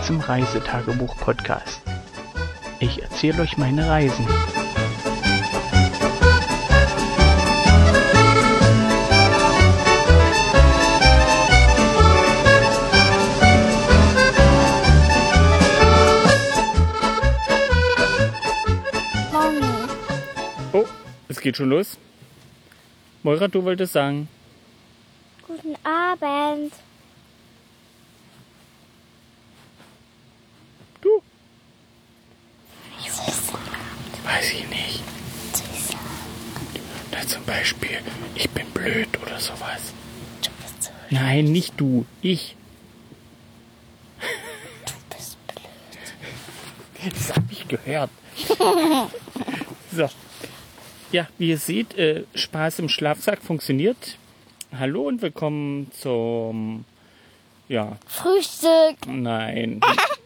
Willkommen zum Reisetagebuch-Podcast. Ich erzähle euch meine Reisen. Oh, es geht schon los. Moira, du wolltest sagen. Guten Abend. Weiß Weiß ich nicht. Na, zum Beispiel, ich bin blöd oder sowas. Du bist so Nein, nicht du, ich. du bist blöd. Das habe ich gehört. so. Ja, wie ihr seht, äh, Spaß im Schlafsack funktioniert. Hallo und willkommen zum. Ja, Frühstück. nein.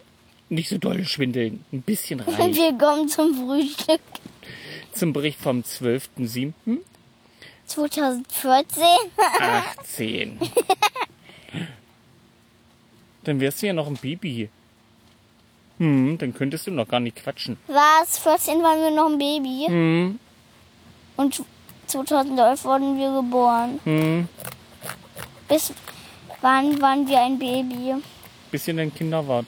Nicht so doll schwindeln. Ein bisschen rein. Willkommen zum Frühstück Zum Bericht vom 12.07. 2014. 18. Dann wärst du ja noch ein Baby. Hm, dann könntest du noch gar nicht quatschen. Was? 14 waren wir noch ein Baby. Hm, Und 2011 wurden wir geboren. hm. Bis wann waren wir ein Baby? Bisschen ein Kinderwart.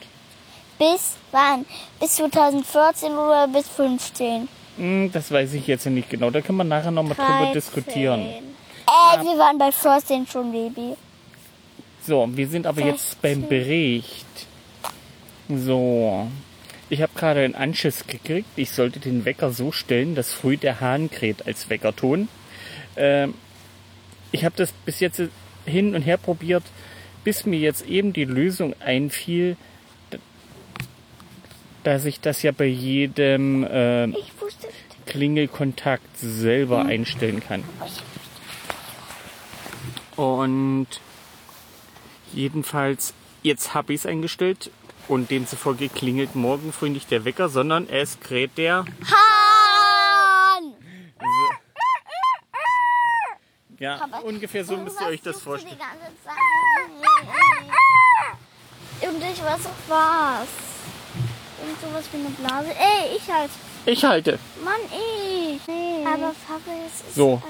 Bis wann? Bis 2014 oder bis 15? Hm, das weiß ich jetzt nicht genau. Da können wir nachher noch mal drüber diskutieren. Äh, wir waren bei 14 schon Baby. So, wir sind aber jetzt beim Bericht. So. Ich habe gerade einen Anschiss gekriegt. Ich sollte den Wecker so stellen, dass früh der Hahn kräht als Weckerton. Ähm, ich habe das bis jetzt hin und her probiert, bis mir jetzt eben die Lösung einfiel, dass ich das ja bei jedem äh. Klingelkontakt selber einstellen kann. Und jedenfalls, jetzt habe ich es eingestellt und demzufolge klingelt morgen früh nicht der Wecker, sondern es kräht der. Hahn! Ja, ungefähr so müsst ihr euch das vorstellen. Und ich weiß auch was. Irgend sowas wie eine Blase. Ey, ich halt. Ich halte. Mann, ich. Aber Papa, es ist So.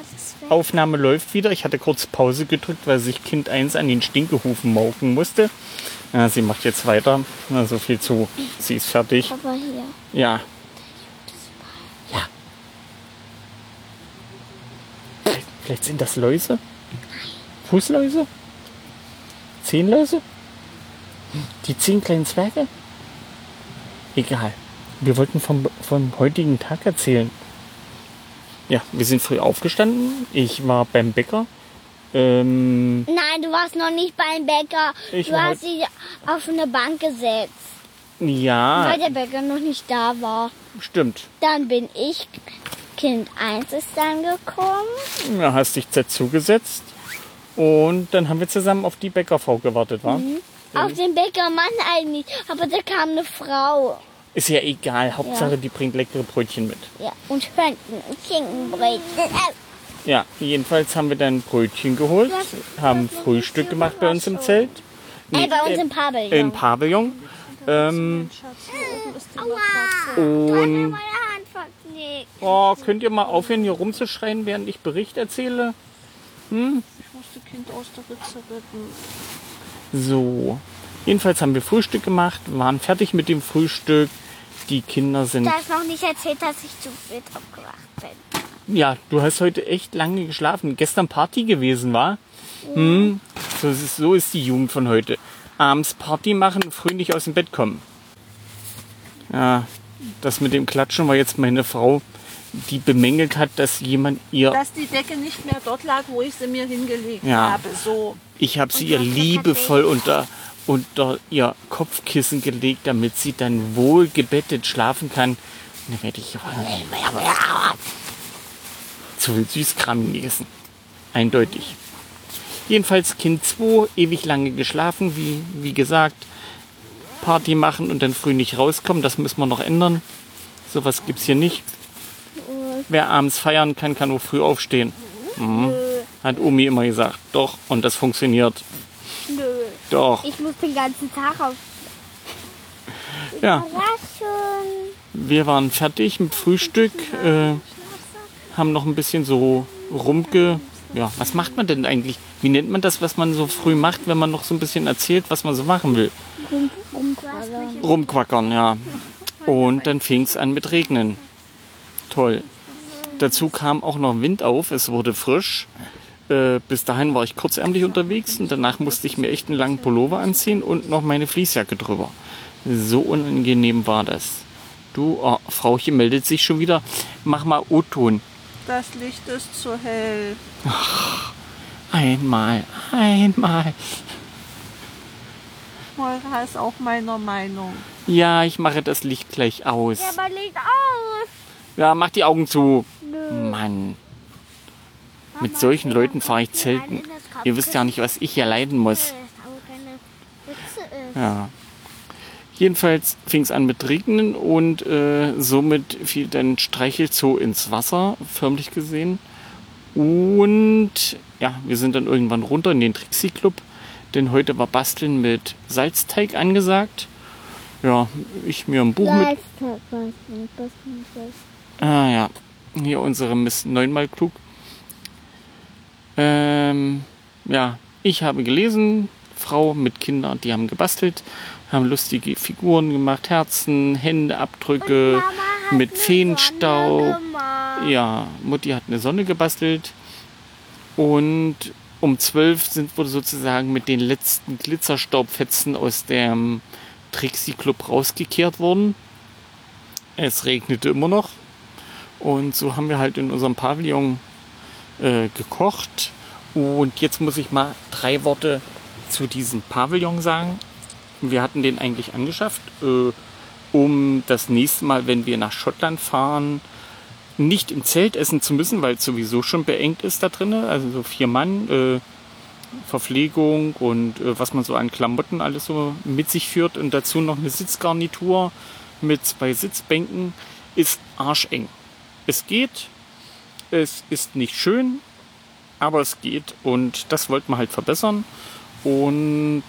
Aufnahme läuft wieder. Ich hatte kurz Pause gedrückt, weil sich Kind 1 an den Stinkehufen mauken musste. Ja, sie macht jetzt weiter. Na, so viel zu. Sie ist fertig. Papa hier. Ja. Ja. Vielleicht, vielleicht sind das Läuse? Fußläuse? Zehnläuse? Die zehn kleinen Zwerge? Egal. Wir wollten vom, vom heutigen Tag erzählen. Ja, wir sind früh aufgestanden. Ich war beim Bäcker. Ähm, Nein, du warst noch nicht beim Bäcker. Du hast dich auf eine Bank gesetzt, ja, weil der Bäcker noch nicht da war. stimmt. Dann bin ich, Kind 1 ist dann gekommen. Da hast dich dazugesetzt. Und dann haben wir zusammen auf die Bäckerfrau gewartet, war? Auf den Bäckermann eigentlich. Aber da kam eine Frau. Ist ja egal. Hauptsache, die bringt leckere Brötchen mit. Ja, und Hönten und Schinkenbrötchen. Ja, jedenfalls haben wir dann Brötchen geholt, haben Frühstück gemacht bei uns im Zelt. Ey, bei uns äh, im Pavillon. Im Pavillon. Ähm, Aua. und Meine Hand verknickt. oh, könnt ihr mal aufhören, hier rumzuschreien, während ich Bericht erzähle? Ich muss das Kind aus der Ritze retten. So. Jedenfalls haben wir Frühstück gemacht, waren fertig mit dem Frühstück. Die Kinder sind. Du hast noch nicht erzählt, dass ich zu spät aufgewacht bin. Ja, du hast heute echt lange geschlafen. Gestern Party gewesen, war? Hm, so, ist, so ist die Jugend von heute. Abends Party machen, früh nicht aus dem Bett kommen. Ja, das mit dem Klatschen war jetzt meine Frau, die bemängelt hat, dass jemand ihr. Dass die Decke nicht mehr dort lag, wo ich sie mir hingelegt Ja. habe. So. Ich habe sie ihr liebevoll unter, unter ihr Kopfkissen gelegt, damit sie dann wohl gebettet schlafen kann. Und dann werde ich zu viel Süßkram gegessen. Eindeutig. Jedenfalls Kind 2, ewig lange geschlafen, wie, wie gesagt. Party machen und dann früh nicht rauskommen, das müssen wir noch ändern. Sowas gibt's hier nicht. Wer abends feiern kann, kann nur früh aufstehen. Mhm. Hat Omi immer gesagt. Doch, und das funktioniert. Doch. Ich muss den ganzen Tag auf, Ja, Überraschung. wir waren fertig mit Frühstück, äh, haben noch ein bisschen so rumge... Ja, was macht man denn eigentlich? Wie nennt man das, was man so früh macht, wenn man noch so ein bisschen erzählt, was man so machen will? Umquadern. Rumquackern, ja. Und dann fing es an mit Regnen. Toll. Dazu kam auch noch Wind auf, es wurde frisch. Äh, bis dahin war ich kurzärmlich unterwegs und danach musste ich mir echt einen langen Pullover anziehen und noch meine Fließjacke drüber. So unangenehm war das. Du, oh, Frauchen meldet sich schon wieder. Mach mal O-Ton. Das Licht ist zu hell. Einmal, einmal. Moira ist auch meiner Meinung. Ja, ich mache das Licht gleich aus. Ja, aber Licht aus. Ja, mach die Augen zu. Nö. Mann. Mit solchen Leuten fahre ich zelten. Ihr wisst ja nicht, was ich hier leiden muss. Ja. Jedenfalls fing es an mit Regnen und äh, somit fiel dann Streichelzoo ins Wasser, förmlich gesehen. Und ja, wir sind dann irgendwann runter in den Trixie Club, denn heute war Basteln mit Salzteig angesagt. Ja, ich mir ein Buch mit. Ah ja, hier unsere Miss neunmal klug. Ähm, ja, ich habe gelesen, Frau mit Kindern, die haben gebastelt, haben lustige Figuren gemacht, Herzen, Händeabdrücke mit Feenstaub. Ja, Mutti hat eine Sonne gebastelt und um zwölf sind wir sozusagen mit den letzten Glitzerstaubfetzen aus dem Trixie Club rausgekehrt worden. Es regnete immer noch und so haben wir halt in unserem Pavillon äh, gekocht. Und jetzt muss ich mal drei Worte zu diesem Pavillon sagen. Wir hatten den eigentlich angeschafft, äh, um das nächste Mal, wenn wir nach Schottland fahren, nicht im Zelt essen zu müssen, weil es sowieso schon beengt ist da drinnen. Also so vier Mann, äh, Verpflegung und äh, was man so an Klamotten alles so mit sich führt und dazu noch eine Sitzgarnitur mit zwei Sitzbänken ist arscheng. Es geht, es ist nicht schön, aber es geht und das wollten wir halt verbessern. Und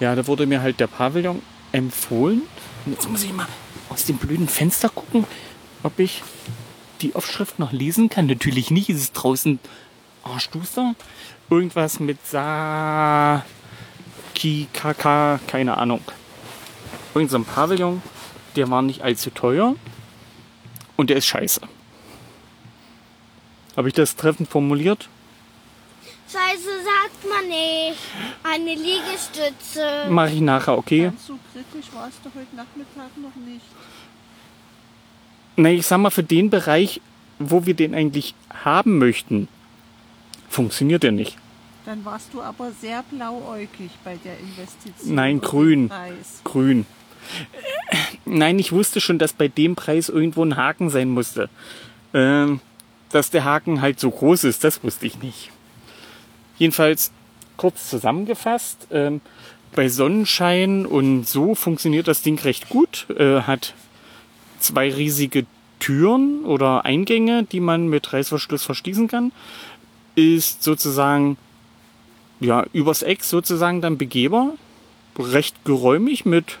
ja, da wurde mir halt der Pavillon empfohlen. Und jetzt muss ich mal aus dem blöden Fenster gucken, ob ich die Aufschrift noch lesen kann. Natürlich nicht, es ist draußen arschduster. Irgendwas mit Sa... Ki, Kaka, keine Ahnung. Irgend so ein Pavillon, der war nicht allzu teuer und der ist scheiße. Habe ich das treffend formuliert? Scheiße sagt man nicht. Eine Liegestütze. Mache ich nachher, okay? Ganz so kritisch warst du heute Nachmittag noch nicht. Na, ich sag mal, für den Bereich, wo wir den eigentlich haben möchten, funktioniert der nicht. Dann warst du aber sehr blauäugig bei der Investition. Nein, grün. Grün. Äh, Nein, ich wusste schon, dass bei dem Preis irgendwo ein Haken sein musste. Ähm, dass der Haken halt so groß ist, das wusste ich nicht. Jedenfalls kurz zusammengefasst, ähm, bei Sonnenschein und so funktioniert das Ding recht gut. Äh, hat zwei riesige Türen oder Eingänge, die man mit Reißverschluss verschließen kann. Ist sozusagen ja übers Eck sozusagen dann begehbar. Recht geräumig mit,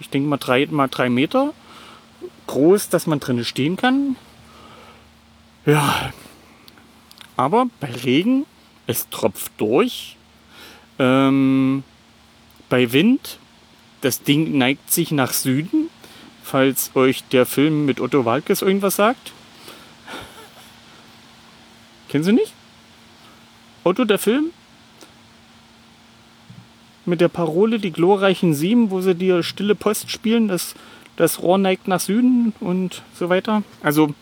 ich denke mal drei mal drei Meter groß, dass man drinnen stehen kann. Ja, aber bei Regen es tropft durch. Ähm, bei Wind, das Ding neigt sich nach Süden, falls euch der Film mit Otto Walkes irgendwas sagt. Kennen Sie nicht? Otto, der Film? Mit der Parole Die glorreichen Sieben, wo sie die stille Post spielen, das, das Rohr neigt nach Süden und so weiter. Also,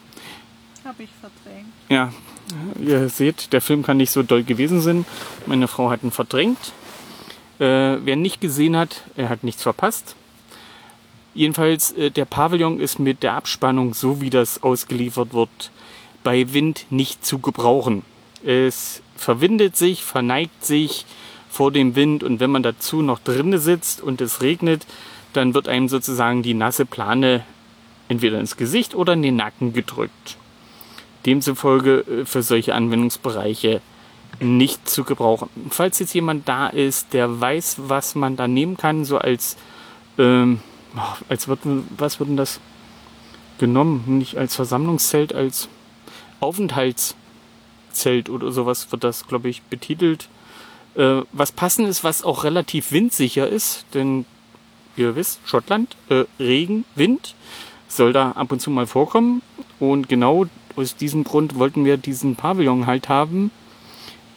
Hab ich verdrängt. ja, ihr seht, der Film kann nicht so doll gewesen sein. Meine Frau hat ihn verdrängt. Äh, wer nicht gesehen hat, er hat nichts verpasst. Jedenfalls, äh, der Pavillon ist mit der Abspannung, so wie das ausgeliefert wird, bei Wind nicht zu gebrauchen. Es verwindet sich, verneigt sich vor dem Wind und wenn man dazu noch drinne sitzt und es regnet, dann wird einem sozusagen die nasse Plane entweder ins Gesicht oder in den Nacken gedrückt. Demzufolge äh, für solche Anwendungsbereiche nicht zu gebrauchen. Falls jetzt jemand da ist, der weiß, was man da nehmen kann, so als ähm, ach, als würden, was würden das genommen? Nicht als Versammlungszelt, als Aufenthaltszelt oder sowas wird das, glaube ich, betitelt. Äh, was passend ist, was auch relativ windsicher ist, denn ihr wisst, Schottland, äh, Regen, Wind soll da ab und zu mal vorkommen. Und genau aus diesem Grund wollten wir diesen Pavillon halt haben.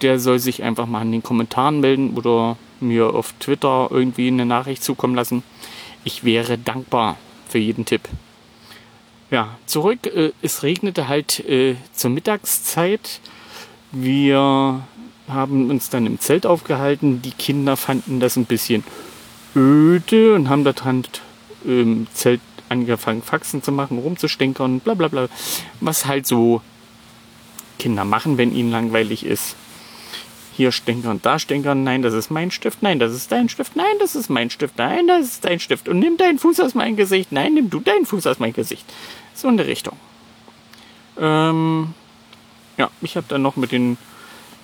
Der soll sich einfach mal in den Kommentaren melden oder mir auf Twitter irgendwie eine Nachricht zukommen lassen. Ich wäre dankbar für jeden Tipp. Ja, zurück. Äh, es regnete halt äh, zur Mittagszeit. Wir haben uns dann im Zelt aufgehalten. Die Kinder fanden das ein bisschen öde und haben da dran im Zelt angefangen, Faxen zu machen, rumzustänkern, bla bla bla. Was halt so Kinder machen, wenn ihnen langweilig ist. Hier stänkern, da stänkern, nein, das ist mein Stift, nein, das ist dein Stift, nein, das ist mein Stift, nein, das ist dein Stift. Und nimm deinen Fuß aus meinem Gesicht, nein, nimm du deinen Fuß aus meinem Gesicht. So in der Richtung. Ähm, ja, ich habe dann noch mit den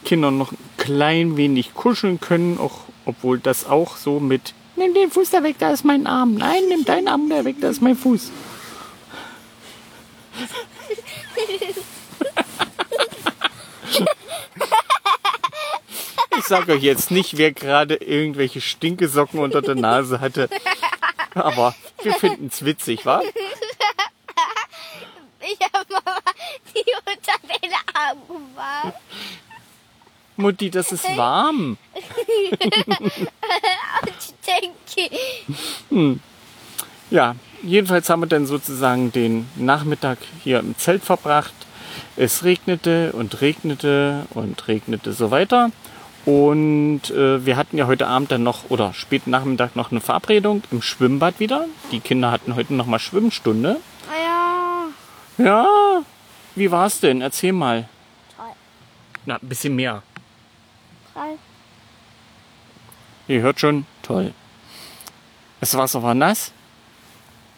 Kindern noch ein klein wenig kuscheln können, auch obwohl das auch so mit Nimm den Fuß da weg, da ist mein Arm. Nein, nimm deinen Arm da weg, da ist mein Fuß. Ich sage euch jetzt nicht, wer gerade irgendwelche Stinkesocken unter der Nase hatte. Aber wir finden es witzig, wa? Ich habe Mama die unter den Arm gemacht. Mutti, das ist warm. Denke, Ja, jedenfalls haben wir dann sozusagen den Nachmittag hier im Zelt verbracht. Es regnete und regnete und regnete so weiter. Und äh, wir hatten ja heute Abend dann noch oder späten Nachmittag noch eine Verabredung im Schwimmbad wieder. Die Kinder hatten heute noch mal Schwimmstunde. ah ja, Ja, wie war's denn? Erzähl mal. toll. Na, ein bisschen mehr. toll. Ihr hört schon, toll. Das Wasser war nass.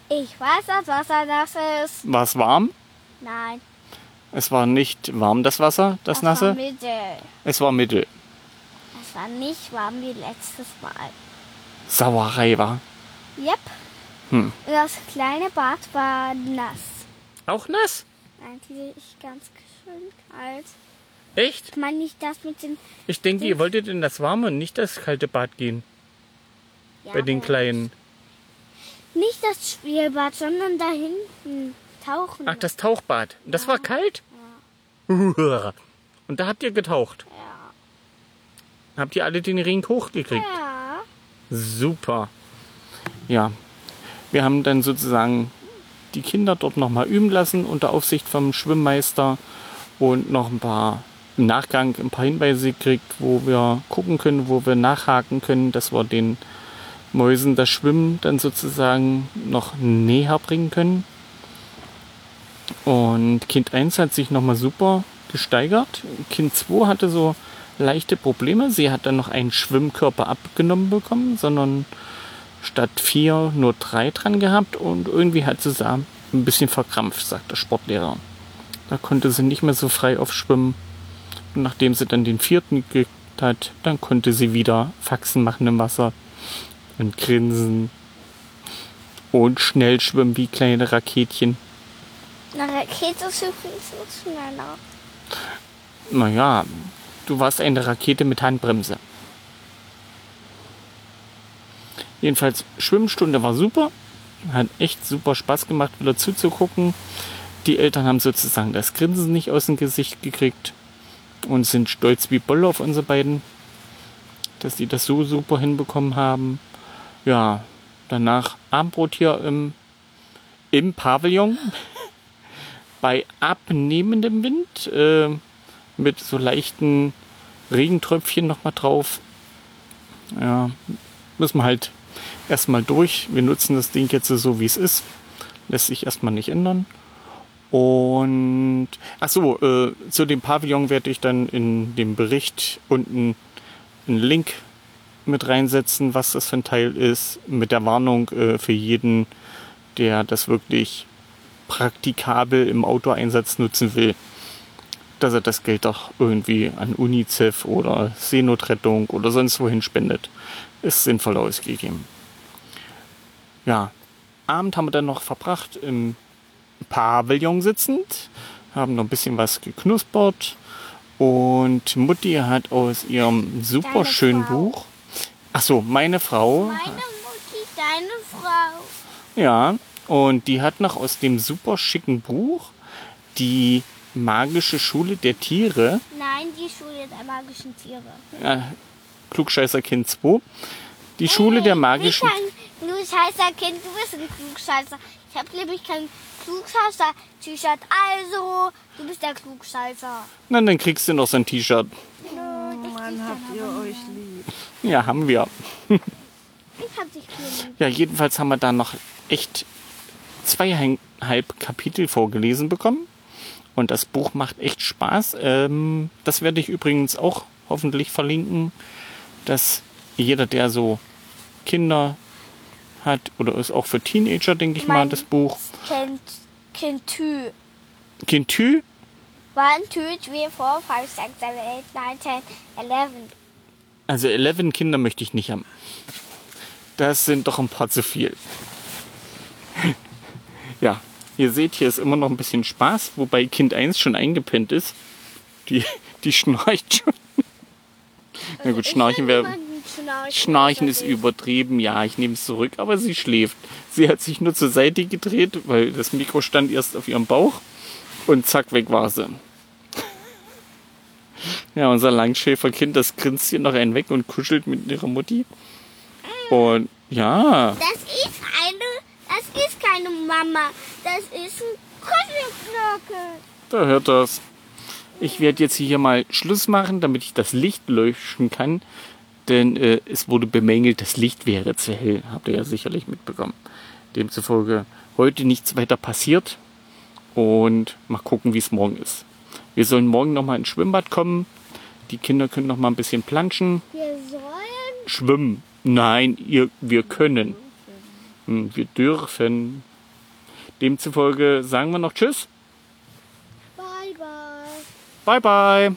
Ich weiß, dass Wasser das ist. War es warm? Nein, Es war nicht warm, das Wasser, das, das war nasse. mittel. Es war mittel. Es war nicht warm wie letztes Mal. Sauerei war. Yep. Hm. Das kleine Bad war nass. Auch nass? Eigentlich ganz schön kalt. Echt? Ich meine nicht das mit den... Ich denke, ihr wolltet in das warme und nicht das kalte Bad gehen. Ja, bei den Kleinen. Nicht das Spielbad, sondern da hinten tauchen. Ach, das Tauchbad. Das war kalt? Und da habt ihr getaucht. Ja. Habt ihr alle den Ring hochgekriegt? Ja. Super. Ja. Wir haben dann sozusagen die Kinder dort nochmal üben lassen unter Aufsicht vom Schwimmmeister und noch ein paar im Nachgang ein paar Hinweise gekriegt, wo wir gucken können, wo wir nachhaken können, dass wir den Mäusen das Schwimmen dann sozusagen noch näher bringen können. Und Kind 1 hat sich nochmal super gesteigert. Kind 2 hatte so leichte Probleme. Sie hat dann noch einen Schwimmkörper abgenommen bekommen, sondern statt vier nur drei dran gehabt und irgendwie hat sie da ein bisschen verkrampft, sagt der Sportlehrer. Da konnte sie nicht mehr so frei aufschwimmen. Und nachdem sie dann den vierten gekriegt hat, dann konnte sie wieder Faxen machen im Wasser und grinsen und schnell schwimmen wie kleine Raketchen. Eine Rakete ist übrigens so schneller. Naja, du warst eine Rakete mit Handbremse. Jedenfalls, Schwimmstunde war super. Hat echt super Spaß gemacht, wieder zuzugucken. Die Eltern haben sozusagen das Grinsen nicht aus dem Gesicht gekriegt und sind stolz wie Bolle auf unsere beiden, dass die das so super hinbekommen haben. Ja, danach Abendbrot hier im, im Pavillon bei abnehmendem Wind äh, mit so leichten Regentröpfchen noch mal drauf. Ja, müssen wir halt erstmal durch. Wir nutzen das Ding jetzt so, wie es ist. Lässt sich erstmal nicht ändern. Und ach so, äh, zu dem Pavillon werde ich dann in dem Bericht unten einen Link mit reinsetzen, was das für ein Teil ist, mit der Warnung äh, für jeden, der das wirklich praktikabel im Outdoor-Einsatz nutzen will, dass er das Geld doch irgendwie an UNICEF oder Seenotrettung oder sonst wohin spendet. Ist sinnvoll ausgegeben. Ja, Abend haben wir dann noch verbracht im Pavillon sitzend, haben noch ein bisschen was geknuspert und Mutti hat aus ihrem super schönen. Buch, ach so, meine Frau, Meine Mutti, deine Frau. ja, und die hat noch aus dem super schicken Buch die magische Schule der Tiere, Nein, die Schule der magischen Tiere. äh, Klugscheißer Kind 2, die Schule der magischen Ich kein Klugscheißer Kind, du bist ein Klugscheißer. Ich habe nämlich kein Klugscheißer-T-Shirt. Also, du bist der Klugscheißer. Na, dann kriegst du noch so ein T-Shirt. Mann, habt ihr euch lieb. Ja, haben wir. Ich hab dich lieb. Ja, jedenfalls haben wir da noch echt zweieinhalb Kapitel vorgelesen bekommen. Und das Buch macht echt Spaß. Ähm, das werde ich übrigens auch hoffentlich verlinken, dass jeder, der so Kinder hat oder ist auch für Teenager, denke ich mal, das Buch. Kind, Kind Tü. Kind Tü, 1, 2, 3, 4, 5, 6, 7, 8, 9, 10, 11. also 11 Kinder möchte ich nicht haben. Das sind doch ein paar zu viel. ja, ihr seht, hier ist immer noch ein bisschen Spaß, wobei Kind 1 schon eingepennt ist. Die, die schnarcht schon. Na gut, Schnarchen wäre. Schnarchen, ist übertrieben, ja, ich nehme es zurück, aber sie schläft. Sie hat sich nur zur Seite gedreht, weil das Mikro stand erst auf ihrem Bauch und zack, weg war sie. Ja, unser Langschäferkind, das grinst hier noch einen weg und kuschelt mit ihrer Mutti. Und ja, Das ist eine, das ist keine Mama. Das ist ein Kuschelknöckel. da hört das. Ich werde jetzt hier mal Schluss machen, damit ich das Licht löschen kann. Denn äh, es wurde bemängelt, das Licht wäre zu hell. Habt ihr ja sicherlich mitbekommen. Demzufolge heute nichts weiter passiert. Und mal gucken, wie es morgen ist. Wir sollen morgen nochmal ins Schwimmbad kommen. Die Kinder können noch mal ein bisschen planschen. Wir sollen. Schwimmen. Nein, ihr, wir können. Hm, Wir dürfen. Demzufolge sagen wir noch Tschüss. Bye, bye. Bye, bye. Bye,